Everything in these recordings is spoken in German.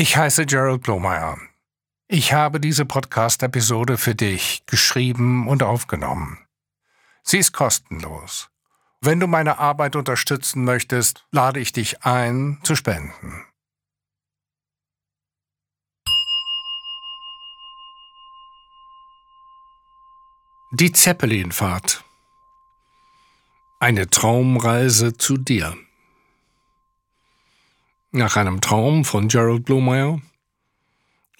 Ich heiße Gerald Blomeyer. Ich habe diese Podcast-Episode für dich geschrieben und aufgenommen. Sie ist kostenlos. Wenn du meine Arbeit unterstützen möchtest, lade ich dich ein, zu spenden. Die Zeppelinfahrt. Eine Traumreise zu dir. Nach einem Traum von Gerald Blumeyer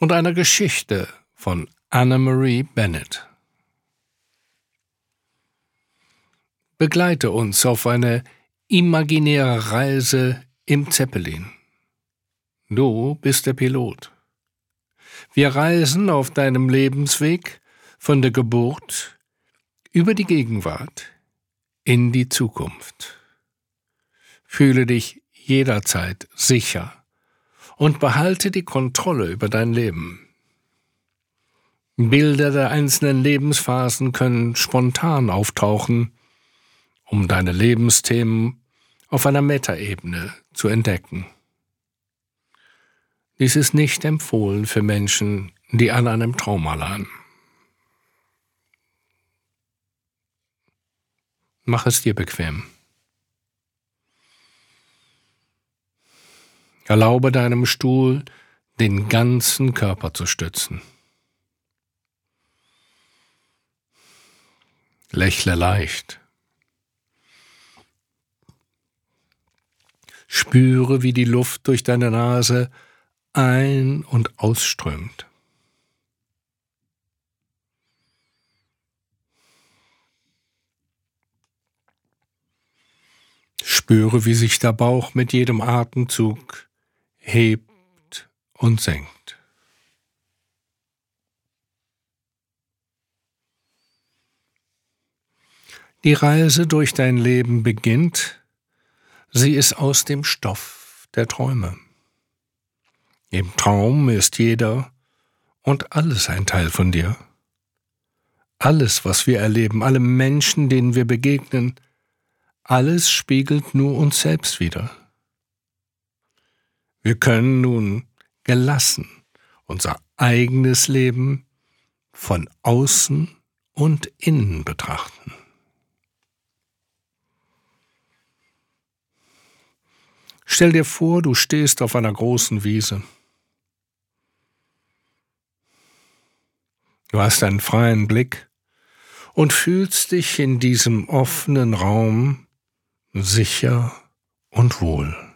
und einer Geschichte von Anna-Marie Bennett. Begleite uns auf eine imaginäre Reise im Zeppelin. Du bist der Pilot. Wir reisen auf deinem Lebensweg von der Geburt über die Gegenwart in die Zukunft. Fühle dich jederzeit sicher und behalte die Kontrolle über dein Leben. Bilder der einzelnen Lebensphasen können spontan auftauchen, um deine Lebensthemen auf einer Metaebene zu entdecken. Dies ist nicht empfohlen für Menschen, die an einem Trauma leiden. Mach es dir bequem. Erlaube deinem Stuhl, den ganzen Körper zu stützen. Lächle leicht. Spüre, wie die Luft durch deine Nase ein- und ausströmt. Spüre, wie sich der Bauch mit jedem Atemzug hebt und senkt. Die Reise durch dein Leben beginnt, sie ist aus dem Stoff der Träume. Im Traum ist jeder und alles ein Teil von dir. Alles, was wir erleben, alle Menschen, denen wir begegnen, alles spiegelt nur uns selbst wider. Wir können nun gelassen unser eigenes Leben von außen und innen betrachten. Stell dir vor, du stehst auf einer großen Wiese. Du hast einen freien Blick und fühlst dich in diesem offenen Raum sicher und wohl.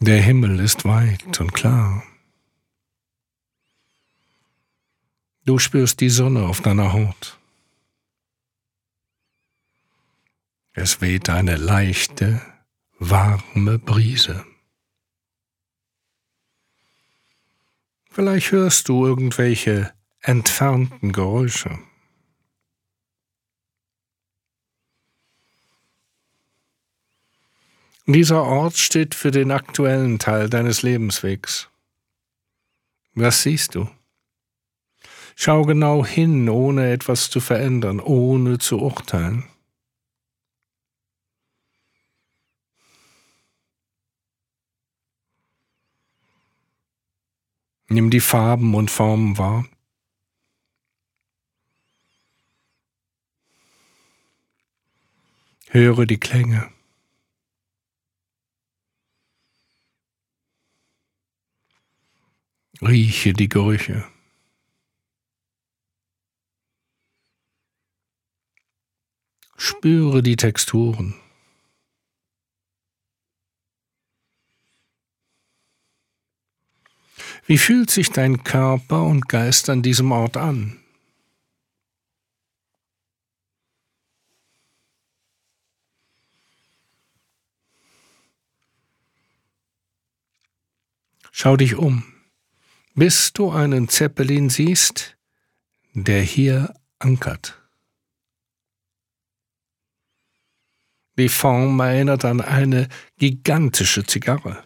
Der Himmel ist weit und klar. Du spürst die Sonne auf deiner Haut. Es weht eine leichte, warme Brise. Vielleicht hörst du irgendwelche entfernten Geräusche. Dieser Ort steht für den aktuellen Teil deines Lebenswegs. Was siehst du? Schau genau hin, ohne etwas zu verändern, ohne zu urteilen. Nimm die Farben und Formen wahr. Höre die Klänge. Rieche die Gerüche. Spüre die Texturen. Wie fühlt sich dein Körper und Geist an diesem Ort an? Schau dich um bis du einen Zeppelin siehst, der hier ankert. Die Form erinnert an eine gigantische Zigarre.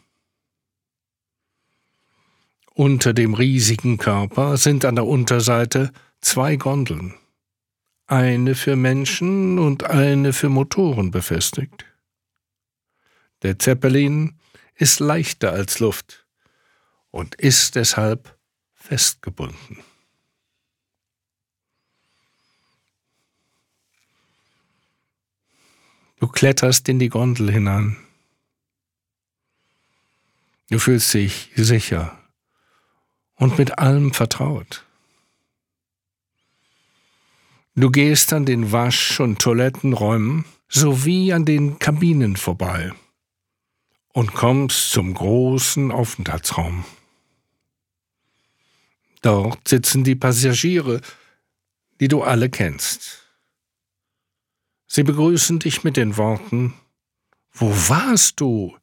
Unter dem riesigen Körper sind an der Unterseite zwei Gondeln. eine für Menschen und eine für Motoren befestigt. Der Zeppelin ist leichter als Luft und ist deshalb festgebunden. Du kletterst in die Gondel hinein. Du fühlst dich sicher und mit allem vertraut. Du gehst an den Wasch- und Toilettenräumen sowie an den Kabinen vorbei und kommst zum großen Aufenthaltsraum. Dort sitzen die Passagiere, die du alle kennst. Sie begrüßen dich mit den Worten Wo warst du?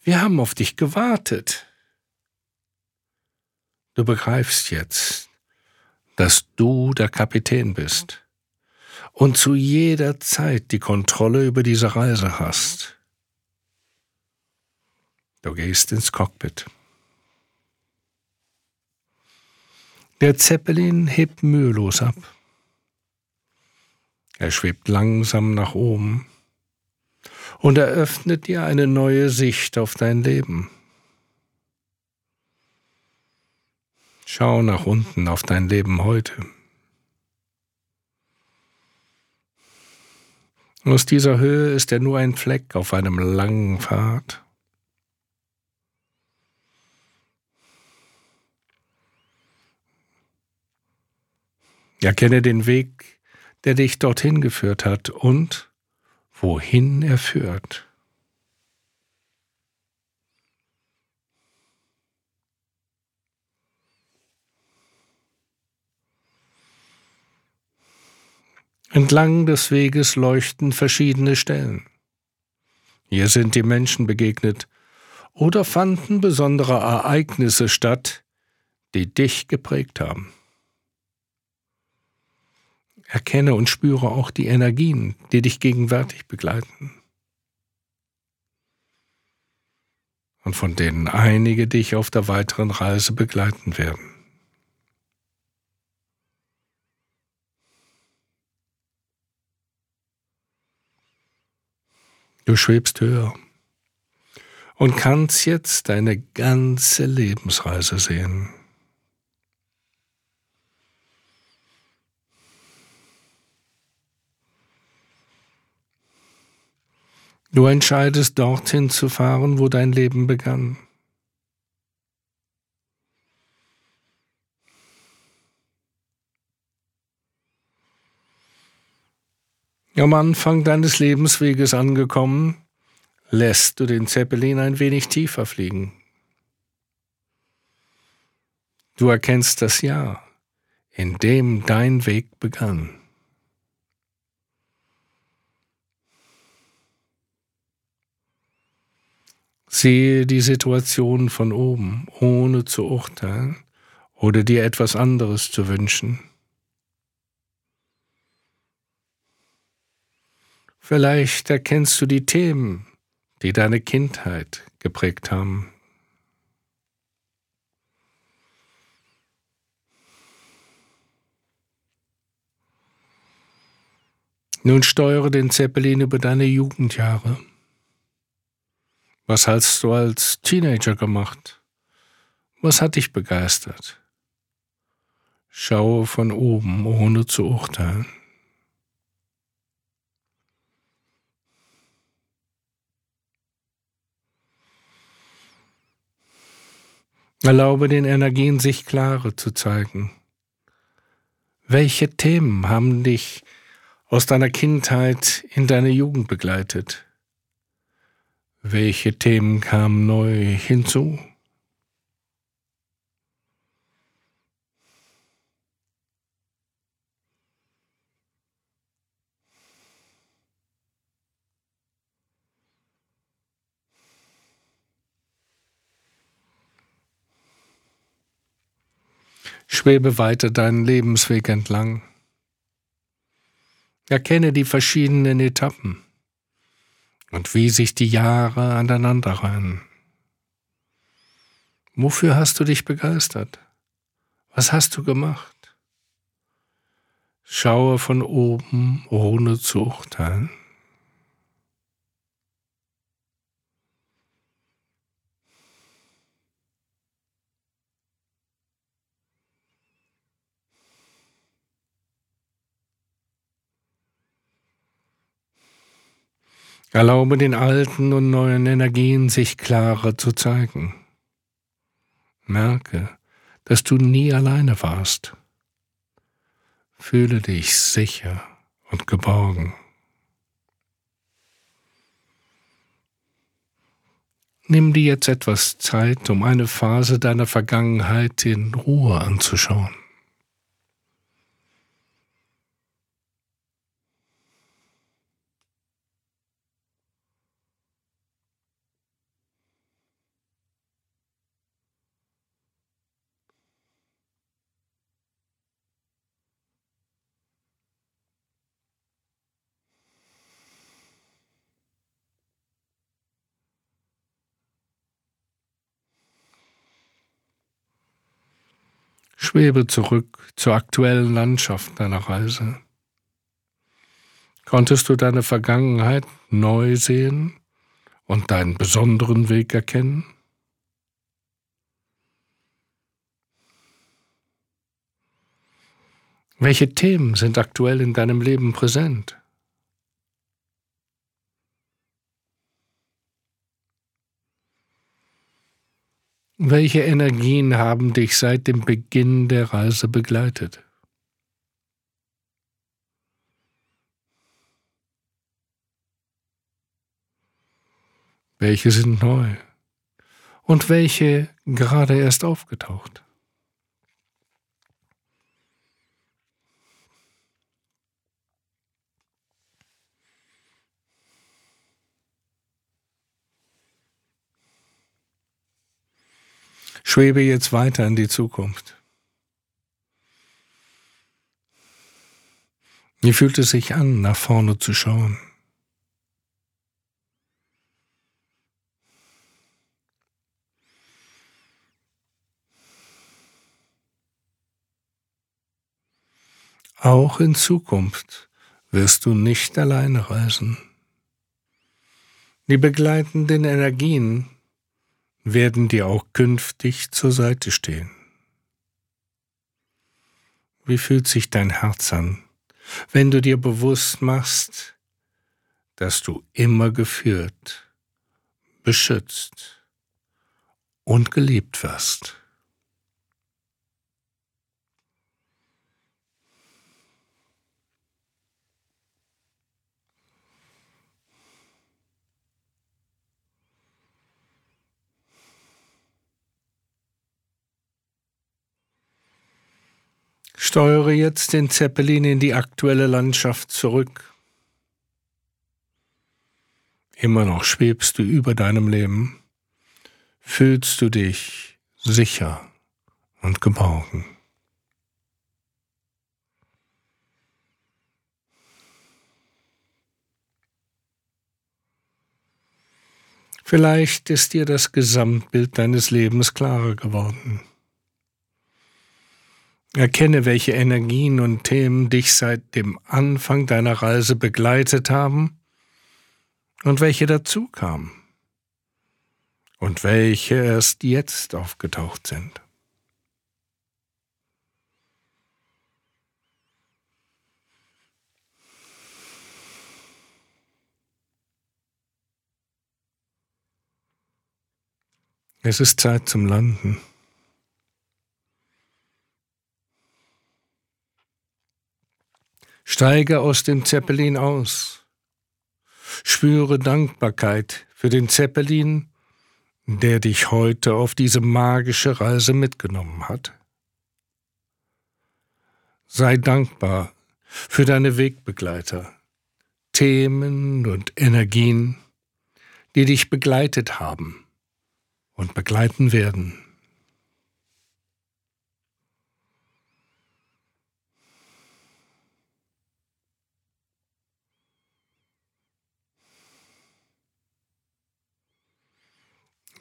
Wir haben auf dich gewartet. Du begreifst jetzt, dass du der Kapitän bist und zu jeder Zeit die Kontrolle über diese Reise hast. Du gehst ins Cockpit. Der Zeppelin hebt mühelos ab. Er schwebt langsam nach oben und eröffnet dir eine neue Sicht auf dein Leben. Schau nach unten auf dein Leben heute. Aus dieser Höhe ist er nur ein Fleck auf einem langen Pfad. Erkenne den Weg, der dich dorthin geführt hat und wohin er führt. Entlang des Weges leuchten verschiedene Stellen. Hier sind die Menschen begegnet oder fanden besondere Ereignisse statt, die dich geprägt haben. Erkenne und spüre auch die Energien, die dich gegenwärtig begleiten. Und von denen einige dich auf der weiteren Reise begleiten werden. Du schwebst höher und kannst jetzt deine ganze Lebensreise sehen. Du entscheidest dorthin zu fahren, wo dein Leben begann. Am Anfang deines Lebensweges angekommen, lässt du den Zeppelin ein wenig tiefer fliegen. Du erkennst das Jahr, in dem dein Weg begann. Sehe die Situation von oben, ohne zu urteilen oder dir etwas anderes zu wünschen. Vielleicht erkennst du die Themen, die deine Kindheit geprägt haben. Nun steuere den Zeppelin über deine Jugendjahre. Was hast du als Teenager gemacht? Was hat dich begeistert? Schaue von oben, ohne zu urteilen. Erlaube den Energien, sich klare zu zeigen. Welche Themen haben dich aus deiner Kindheit in deine Jugend begleitet? Welche Themen kamen neu hinzu? Schwebe weiter deinen Lebensweg entlang. Erkenne die verschiedenen Etappen und wie sich die Jahre aneinanderreihen. Wofür hast du dich begeistert? Was hast du gemacht? Schaue von oben, ohne zu urteilen. Erlaube den alten und neuen Energien sich klarer zu zeigen. Merke, dass du nie alleine warst. Fühle dich sicher und geborgen. Nimm dir jetzt etwas Zeit, um eine Phase deiner Vergangenheit in Ruhe anzuschauen. Schwebe zurück zur aktuellen Landschaft deiner Reise. Konntest du deine Vergangenheit neu sehen und deinen besonderen Weg erkennen? Welche Themen sind aktuell in deinem Leben präsent? Welche Energien haben dich seit dem Beginn der Reise begleitet? Welche sind neu? Und welche gerade erst aufgetaucht? Schwebe jetzt weiter in die Zukunft. Wie fühlt es sich an, nach vorne zu schauen? Auch in Zukunft wirst du nicht alleine reisen. Die begleitenden Energien werden dir auch künftig zur Seite stehen. Wie fühlt sich dein Herz an, wenn du dir bewusst machst, dass du immer geführt, beschützt und geliebt wirst? Steuere jetzt den Zeppelin in die aktuelle Landschaft zurück. Immer noch schwebst du über deinem Leben. Fühlst du dich sicher und geborgen. Vielleicht ist dir das Gesamtbild deines Lebens klarer geworden. Erkenne, welche Energien und Themen dich seit dem Anfang deiner Reise begleitet haben und welche dazu kamen und welche erst jetzt aufgetaucht sind. Es ist Zeit zum Landen. Steige aus dem Zeppelin aus. Spüre Dankbarkeit für den Zeppelin, der dich heute auf diese magische Reise mitgenommen hat. Sei dankbar für deine Wegbegleiter, Themen und Energien, die dich begleitet haben und begleiten werden.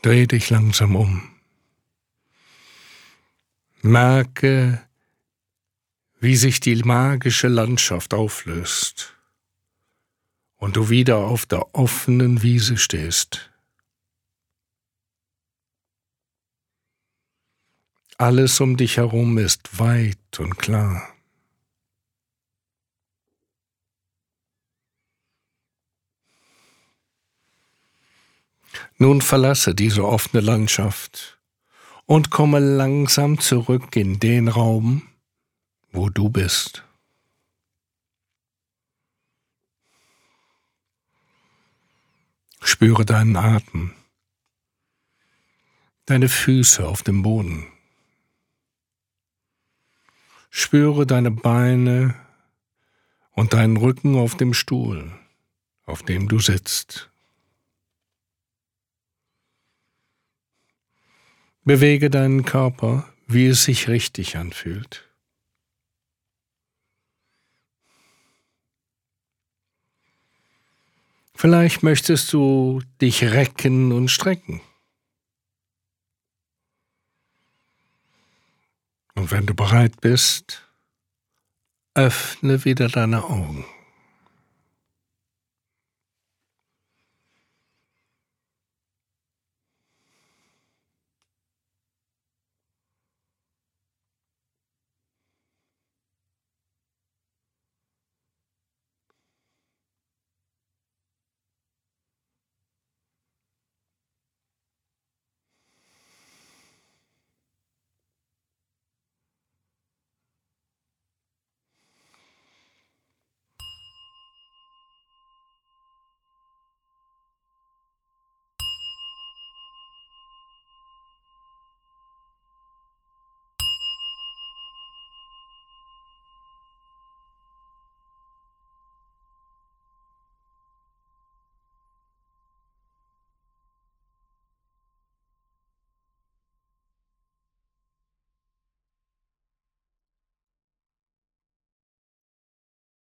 Dreh dich langsam um. Merke, wie sich die magische Landschaft auflöst und du wieder auf der offenen Wiese stehst. Alles um dich herum ist weit und klar. Nun verlasse diese offene Landschaft und komme langsam zurück in den Raum, wo du bist. Spüre deinen Atem, deine Füße auf dem Boden. Spüre deine Beine und deinen Rücken auf dem Stuhl, auf dem du sitzt. Bewege deinen Körper, wie es sich richtig anfühlt. Vielleicht möchtest du dich recken und strecken. Und wenn du bereit bist, öffne wieder deine Augen.